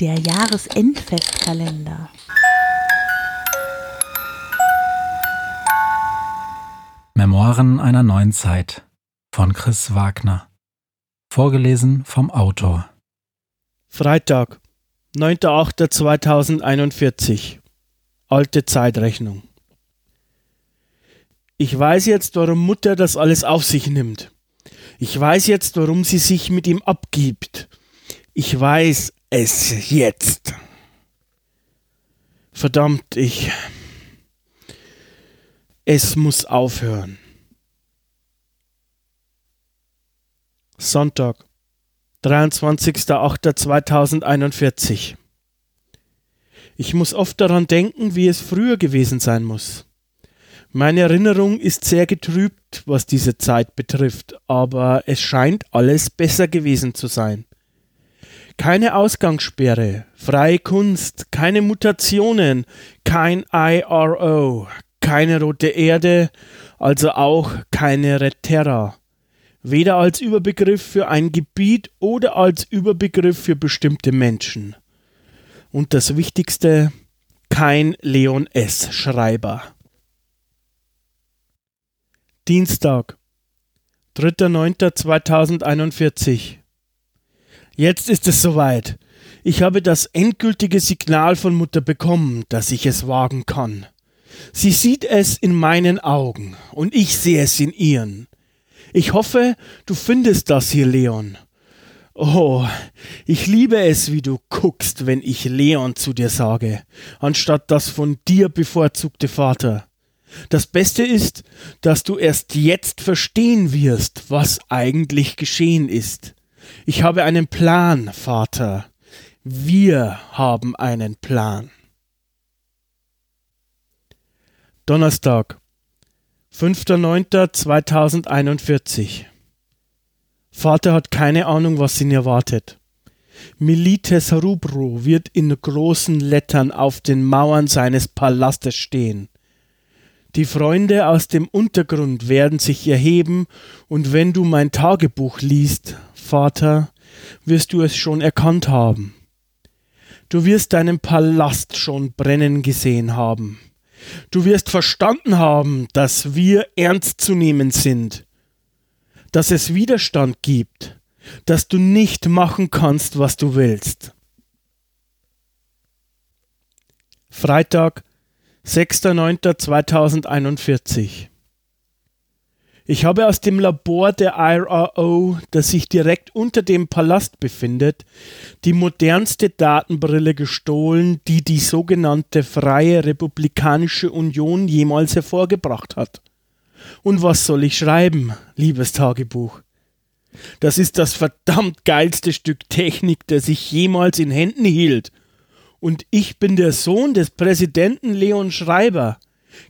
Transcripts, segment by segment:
Der Jahresendfestkalender. Memoiren einer neuen Zeit von Chris Wagner. Vorgelesen vom Autor. Freitag, 9.8.2041. Alte Zeitrechnung. Ich weiß jetzt, warum Mutter das alles auf sich nimmt. Ich weiß jetzt, warum sie sich mit ihm abgibt. Ich weiß es jetzt. Verdammt, ich. Es muss aufhören. Sonntag, 23.08.2041. Ich muss oft daran denken, wie es früher gewesen sein muss. Meine Erinnerung ist sehr getrübt, was diese Zeit betrifft, aber es scheint alles besser gewesen zu sein. Keine Ausgangssperre, freie Kunst, keine Mutationen, kein IRO, keine rote Erde, also auch keine Red Terra. Weder als Überbegriff für ein Gebiet oder als Überbegriff für bestimmte Menschen. Und das Wichtigste, kein Leon S. Schreiber. Dienstag, 3.9.2041. Jetzt ist es soweit. Ich habe das endgültige Signal von Mutter bekommen, dass ich es wagen kann. Sie sieht es in meinen Augen und ich sehe es in ihren. Ich hoffe, du findest das hier, Leon. Oh, ich liebe es, wie du guckst, wenn ich Leon zu dir sage, anstatt das von dir bevorzugte Vater. Das Beste ist, dass du erst jetzt verstehen wirst, was eigentlich geschehen ist. Ich habe einen Plan, Vater. Wir haben einen Plan. Donnerstag, 5.9.2041. Vater hat keine Ahnung, was ihn erwartet. Milites Rubro wird in großen Lettern auf den Mauern seines Palastes stehen. Die Freunde aus dem Untergrund werden sich erheben, und wenn du mein Tagebuch liest, Vater, wirst du es schon erkannt haben. Du wirst deinen Palast schon brennen gesehen haben. Du wirst verstanden haben, dass wir ernst zu nehmen sind, dass es Widerstand gibt, dass du nicht machen kannst, was du willst. Freitag, 6.9.2041 Ich habe aus dem Labor der IRO, das sich direkt unter dem Palast befindet, die modernste Datenbrille gestohlen, die die sogenannte Freie Republikanische Union jemals hervorgebracht hat. Und was soll ich schreiben, liebes Tagebuch? Das ist das verdammt geilste Stück Technik, das ich jemals in Händen hielt und ich bin der Sohn des Präsidenten Leon Schreiber.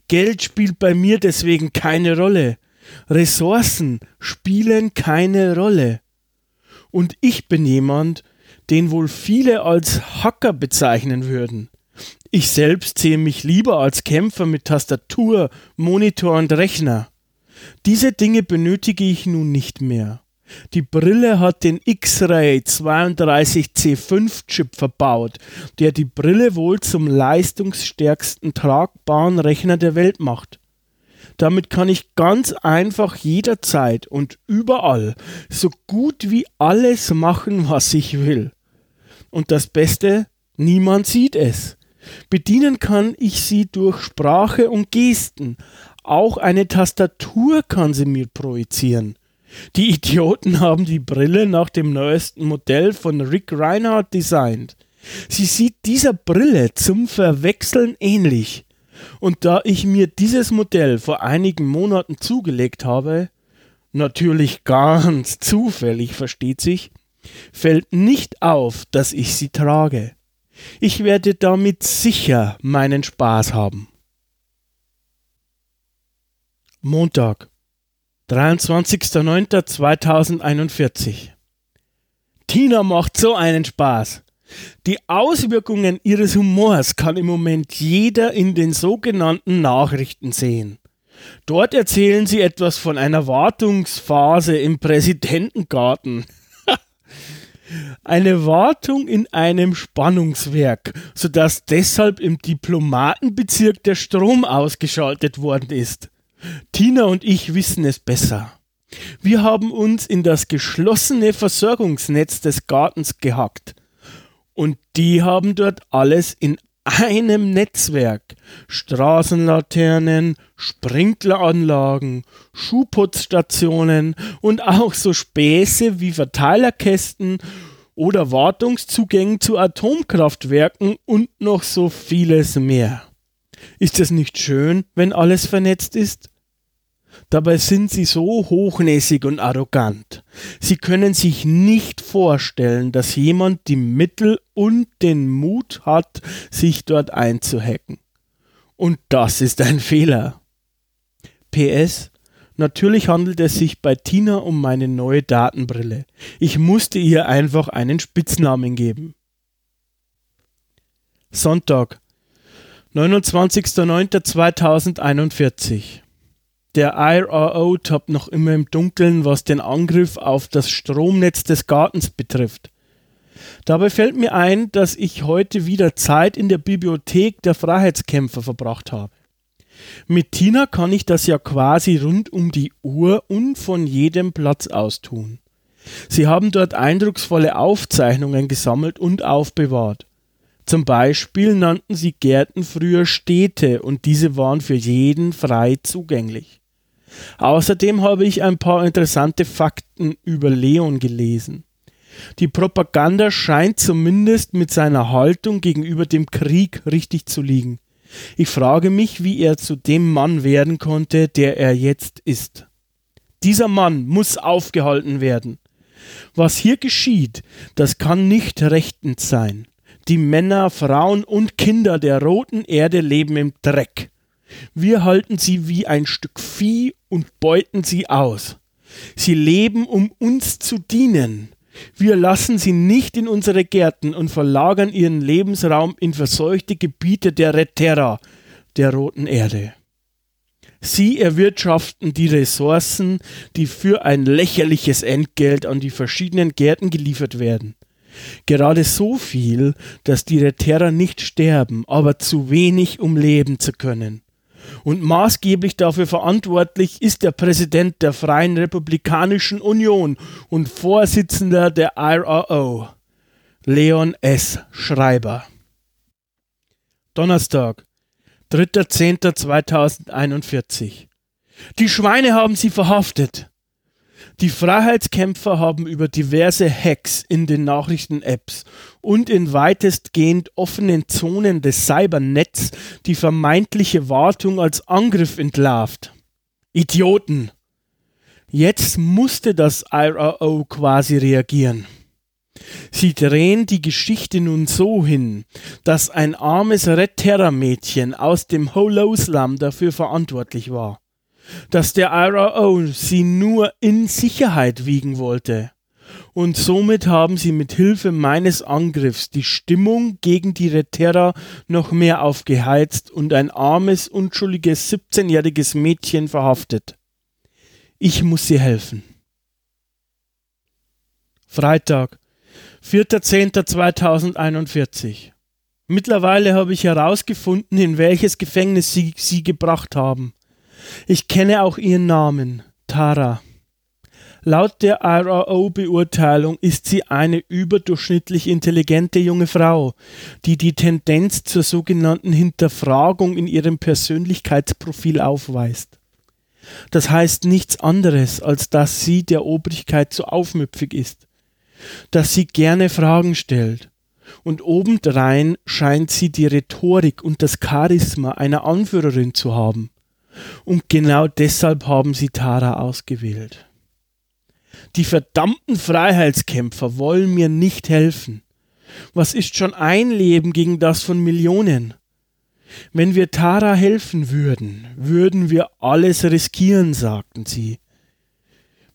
Geld spielt bei mir deswegen keine Rolle. Ressourcen spielen keine Rolle. Und ich bin jemand, den wohl viele als Hacker bezeichnen würden. Ich selbst sehe mich lieber als Kämpfer mit Tastatur, Monitor und Rechner. Diese Dinge benötige ich nun nicht mehr. Die Brille hat den X-Ray 32C5-Chip verbaut, der die Brille wohl zum leistungsstärksten tragbaren Rechner der Welt macht. Damit kann ich ganz einfach jederzeit und überall so gut wie alles machen, was ich will. Und das Beste, niemand sieht es. Bedienen kann ich sie durch Sprache und Gesten. Auch eine Tastatur kann sie mir projizieren. Die Idioten haben die Brille nach dem neuesten Modell von Rick Reinhardt designt. Sie sieht dieser Brille zum Verwechseln ähnlich. Und da ich mir dieses Modell vor einigen Monaten zugelegt habe, natürlich ganz zufällig versteht sich, fällt nicht auf, dass ich sie trage. Ich werde damit sicher meinen Spaß haben. Montag, 23.09.2041 Tina macht so einen Spaß. Die Auswirkungen ihres Humors kann im Moment jeder in den sogenannten Nachrichten sehen. Dort erzählen sie etwas von einer Wartungsphase im Präsidentengarten. Eine Wartung in einem Spannungswerk, sodass deshalb im Diplomatenbezirk der Strom ausgeschaltet worden ist. Tina und ich wissen es besser. Wir haben uns in das geschlossene Versorgungsnetz des Gartens gehackt. Und die haben dort alles in einem Netzwerk. Straßenlaternen, Sprinkleranlagen, Schuhputzstationen und auch so Späße wie Verteilerkästen oder Wartungszugänge zu Atomkraftwerken und noch so vieles mehr. Ist es nicht schön, wenn alles vernetzt ist? Dabei sind sie so hochnäsig und arrogant. Sie können sich nicht vorstellen, dass jemand die Mittel und den Mut hat, sich dort einzuhacken. Und das ist ein Fehler. PS Natürlich handelt es sich bei Tina um meine neue Datenbrille. Ich musste ihr einfach einen Spitznamen geben. Sonntag, 29.09.2041 der IRO tappt noch immer im Dunkeln, was den Angriff auf das Stromnetz des Gartens betrifft. Dabei fällt mir ein, dass ich heute wieder Zeit in der Bibliothek der Freiheitskämpfer verbracht habe. Mit Tina kann ich das ja quasi rund um die Uhr und von jedem Platz aus tun. Sie haben dort eindrucksvolle Aufzeichnungen gesammelt und aufbewahrt. Zum Beispiel nannten sie Gärten früher Städte und diese waren für jeden frei zugänglich. Außerdem habe ich ein paar interessante Fakten über Leon gelesen. Die Propaganda scheint zumindest mit seiner Haltung gegenüber dem Krieg richtig zu liegen. Ich frage mich, wie er zu dem Mann werden konnte, der er jetzt ist. Dieser Mann muss aufgehalten werden. Was hier geschieht, das kann nicht rechtens sein. Die Männer, Frauen und Kinder der roten Erde leben im Dreck. Wir halten sie wie ein Stück Vieh und beuten sie aus. Sie leben, um uns zu dienen. Wir lassen sie nicht in unsere Gärten und verlagern ihren Lebensraum in verseuchte Gebiete der Reterra, der roten Erde. Sie erwirtschaften die Ressourcen, die für ein lächerliches Entgelt an die verschiedenen Gärten geliefert werden. Gerade so viel, dass die Reterra nicht sterben, aber zu wenig, um leben zu können. Und maßgeblich dafür verantwortlich ist der Präsident der Freien Republikanischen Union und Vorsitzender der IRO, Leon S. Schreiber. Donnerstag, 3.10.2041. Die Schweine haben sie verhaftet. Die Freiheitskämpfer haben über diverse Hacks in den Nachrichten-Apps und in weitestgehend offenen Zonen des Cybernetz die vermeintliche Wartung als Angriff entlarvt. Idioten! Jetzt musste das IRO quasi reagieren. Sie drehen die Geschichte nun so hin, dass ein armes Red Terra Mädchen aus dem Holoslam dafür verantwortlich war dass der IRO sie nur in Sicherheit wiegen wollte. Und somit haben sie mit Hilfe meines Angriffs die Stimmung gegen die Reterra noch mehr aufgeheizt und ein armes, unschuldiges 17-jähriges Mädchen verhaftet. Ich muss sie helfen. Freitag, 4.10.2041. Mittlerweile habe ich herausgefunden, in welches Gefängnis sie sie gebracht haben. Ich kenne auch ihren Namen, Tara. Laut der RAO-Beurteilung ist sie eine überdurchschnittlich intelligente junge Frau, die die Tendenz zur sogenannten Hinterfragung in ihrem Persönlichkeitsprofil aufweist. Das heißt nichts anderes, als dass sie der Obrigkeit zu aufmüpfig ist, dass sie gerne Fragen stellt, und obendrein scheint sie die Rhetorik und das Charisma einer Anführerin zu haben. Und genau deshalb haben sie Tara ausgewählt. Die verdammten Freiheitskämpfer wollen mir nicht helfen. Was ist schon ein Leben gegen das von Millionen? Wenn wir Tara helfen würden, würden wir alles riskieren, sagten sie.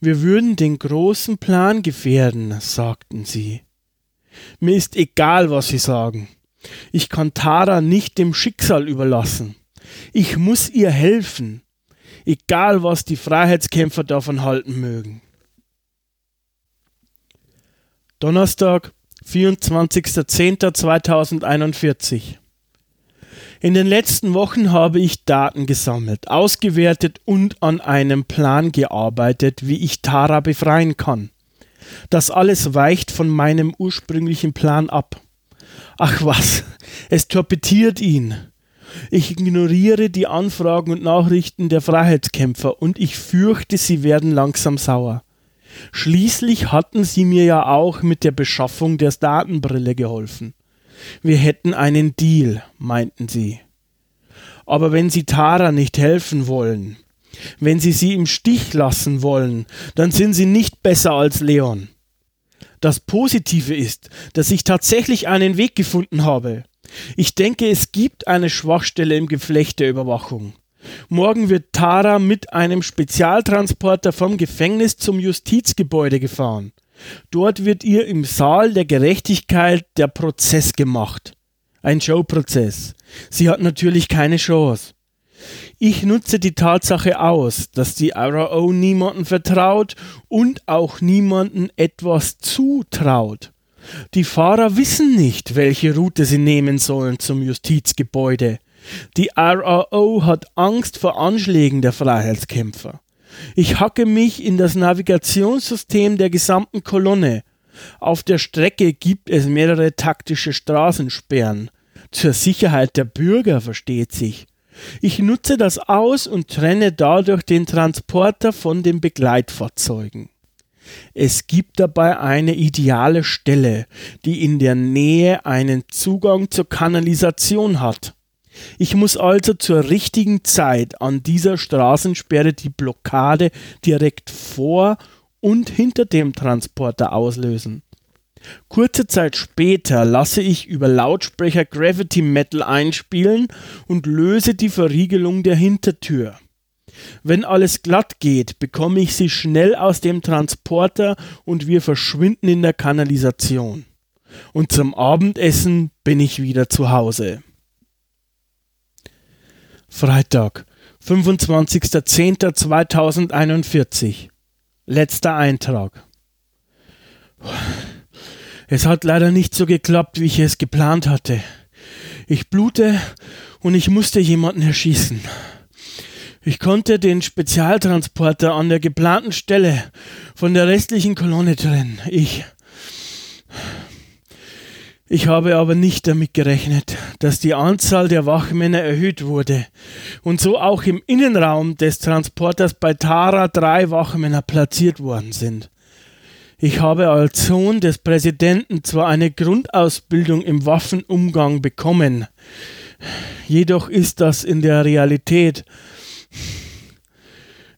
Wir würden den großen Plan gefährden, sagten sie. Mir ist egal, was sie sagen. Ich kann Tara nicht dem Schicksal überlassen. Ich muss ihr helfen, egal was die Freiheitskämpfer davon halten mögen. Donnerstag, 24.10.2041. In den letzten Wochen habe ich Daten gesammelt, ausgewertet und an einem Plan gearbeitet, wie ich Tara befreien kann. Das alles weicht von meinem ursprünglichen Plan ab. Ach was, es torpediert ihn. Ich ignoriere die Anfragen und Nachrichten der Freiheitskämpfer und ich fürchte, sie werden langsam sauer. Schließlich hatten sie mir ja auch mit der Beschaffung der Datenbrille geholfen. Wir hätten einen Deal, meinten sie. Aber wenn sie Tara nicht helfen wollen, wenn sie sie im Stich lassen wollen, dann sind sie nicht besser als Leon. Das Positive ist, dass ich tatsächlich einen Weg gefunden habe. Ich denke, es gibt eine Schwachstelle im Geflecht der Überwachung. Morgen wird Tara mit einem Spezialtransporter vom Gefängnis zum Justizgebäude gefahren. Dort wird ihr im Saal der Gerechtigkeit der Prozess gemacht. Ein Showprozess. Sie hat natürlich keine Chance. Ich nutze die Tatsache aus, dass die RAO niemanden vertraut und auch niemanden etwas zutraut. Die Fahrer wissen nicht, welche Route sie nehmen sollen zum Justizgebäude. Die RAO hat Angst vor Anschlägen der Freiheitskämpfer. Ich hacke mich in das Navigationssystem der gesamten Kolonne. Auf der Strecke gibt es mehrere taktische Straßensperren. Zur Sicherheit der Bürger versteht sich. Ich nutze das aus und trenne dadurch den Transporter von den Begleitfahrzeugen. Es gibt dabei eine ideale Stelle, die in der Nähe einen Zugang zur Kanalisation hat. Ich muss also zur richtigen Zeit an dieser Straßensperre die Blockade direkt vor und hinter dem Transporter auslösen. Kurze Zeit später lasse ich über Lautsprecher Gravity Metal einspielen und löse die Verriegelung der Hintertür. Wenn alles glatt geht, bekomme ich sie schnell aus dem Transporter und wir verschwinden in der Kanalisation. Und zum Abendessen bin ich wieder zu Hause. Freitag, 25.10.2041. Letzter Eintrag. Es hat leider nicht so geklappt, wie ich es geplant hatte. Ich blute und ich musste jemanden erschießen. Ich konnte den Spezialtransporter an der geplanten Stelle von der restlichen Kolonne trennen. Ich ich habe aber nicht damit gerechnet, dass die Anzahl der Wachmänner erhöht wurde und so auch im Innenraum des Transporters bei Tara drei Wachmänner platziert worden sind. Ich habe als Sohn des Präsidenten zwar eine Grundausbildung im Waffenumgang bekommen, jedoch ist das in der Realität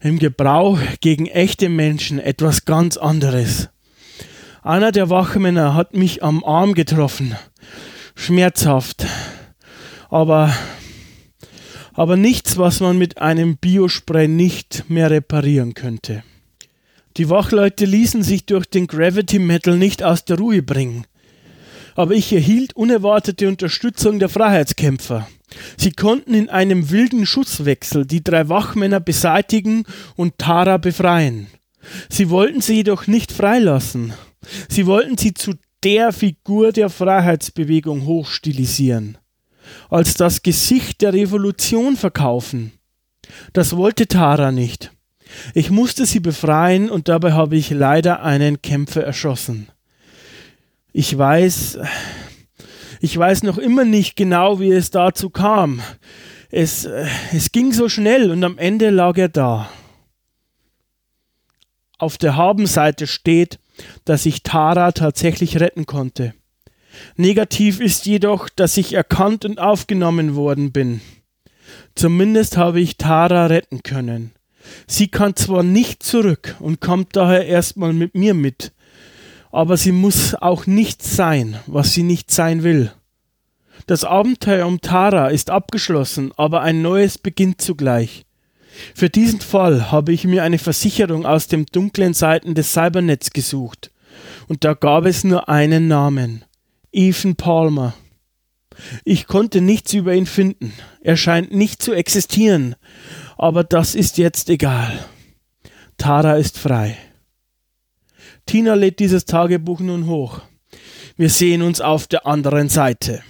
im Gebrauch gegen echte Menschen etwas ganz anderes. Einer der Wachmänner hat mich am Arm getroffen. Schmerzhaft. Aber, aber nichts, was man mit einem Biospray nicht mehr reparieren könnte. Die Wachleute ließen sich durch den Gravity Metal nicht aus der Ruhe bringen. Aber ich erhielt unerwartete Unterstützung der Freiheitskämpfer. Sie konnten in einem wilden Schusswechsel die drei Wachmänner beseitigen und Tara befreien. Sie wollten sie jedoch nicht freilassen. Sie wollten sie zu der Figur der Freiheitsbewegung hochstilisieren, als das Gesicht der Revolution verkaufen. Das wollte Tara nicht. Ich musste sie befreien und dabei habe ich leider einen Kämpfer erschossen. Ich weiß, ich weiß noch immer nicht genau, wie es dazu kam. Es, es ging so schnell und am Ende lag er da. Auf der Habenseite steht, dass ich Tara tatsächlich retten konnte. Negativ ist jedoch, dass ich erkannt und aufgenommen worden bin. Zumindest habe ich Tara retten können. Sie kann zwar nicht zurück und kommt daher erstmal mit mir mit, aber sie muss auch nicht sein, was sie nicht sein will. Das Abenteuer um Tara ist abgeschlossen, aber ein neues beginnt zugleich. Für diesen Fall habe ich mir eine Versicherung aus den dunklen Seiten des Cybernets gesucht. Und da gab es nur einen Namen. Ethan Palmer. Ich konnte nichts über ihn finden. Er scheint nicht zu existieren. Aber das ist jetzt egal. Tara ist frei. Tina lädt dieses Tagebuch nun hoch. Wir sehen uns auf der anderen Seite.